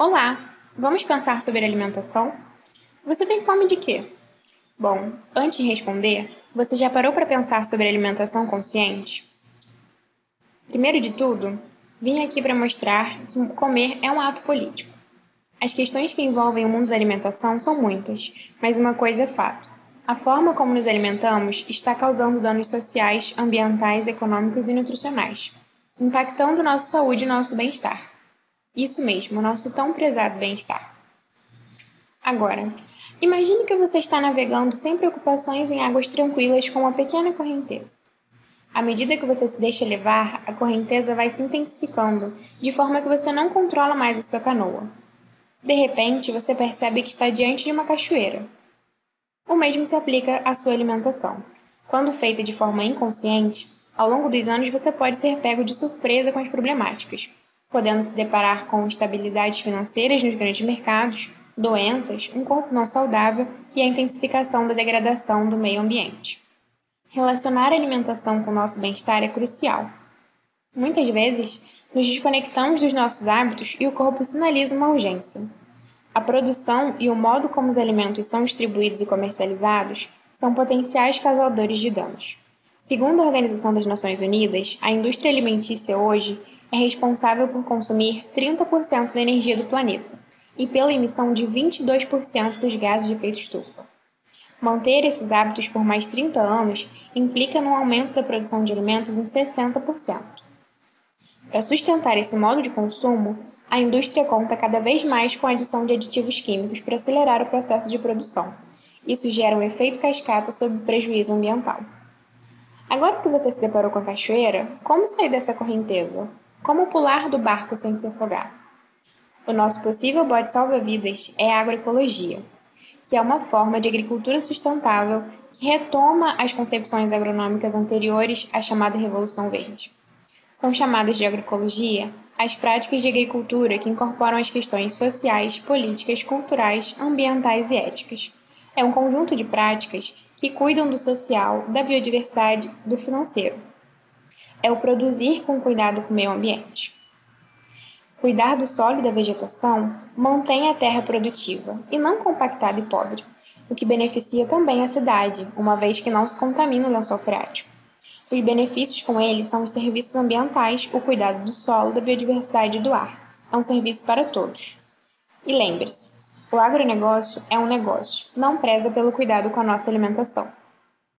Olá! Vamos pensar sobre alimentação? Você tem fome de quê? Bom, antes de responder, você já parou para pensar sobre alimentação consciente? Primeiro de tudo, vim aqui para mostrar que comer é um ato político. As questões que envolvem o mundo da alimentação são muitas, mas uma coisa é fato: a forma como nos alimentamos está causando danos sociais, ambientais, econômicos e nutricionais, impactando nossa saúde e nosso bem-estar. Isso mesmo, nosso tão prezado bem-estar. Agora, imagine que você está navegando sem preocupações em águas tranquilas com uma pequena correnteza. À medida que você se deixa levar, a correnteza vai se intensificando, de forma que você não controla mais a sua canoa. De repente, você percebe que está diante de uma cachoeira. O mesmo se aplica à sua alimentação. Quando feita de forma inconsciente, ao longo dos anos você pode ser pego de surpresa com as problemáticas, podendo se deparar com instabilidades financeiras nos grandes mercados, doenças, um corpo não saudável e a intensificação da degradação do meio ambiente. Relacionar a alimentação com o nosso bem-estar é crucial. Muitas vezes, nos desconectamos dos nossos hábitos e o corpo sinaliza uma urgência. A produção e o modo como os alimentos são distribuídos e comercializados são potenciais causadores de danos. Segundo a Organização das Nações Unidas, a indústria alimentícia hoje é responsável por consumir 30% da energia do planeta e pela emissão de 22% dos gases de efeito estufa. Manter esses hábitos por mais 30 anos implica no aumento da produção de alimentos em 60%. Para sustentar esse modo de consumo, a indústria conta cada vez mais com a adição de aditivos químicos para acelerar o processo de produção. Isso gera um efeito cascata sob prejuízo ambiental. Agora que você se deparou com a cachoeira, como sair dessa correnteza? Como pular do barco sem se afogar? O nosso possível bote salva-vidas é a agroecologia, que é uma forma de agricultura sustentável que retoma as concepções agronômicas anteriores à chamada Revolução Verde. São chamadas de agroecologia as práticas de agricultura que incorporam as questões sociais, políticas, culturais, ambientais e éticas. É um conjunto de práticas que cuidam do social, da biodiversidade, do financeiro é o produzir com cuidado com o meio ambiente. Cuidar do solo e da vegetação mantém a terra produtiva e não compactada e pobre, o que beneficia também a cidade, uma vez que não se contamina o lençol freático. Os benefícios com ele são os serviços ambientais, o cuidado do solo, da biodiversidade e do ar. É um serviço para todos. E lembre-se, o agronegócio é um negócio, não preza pelo cuidado com a nossa alimentação.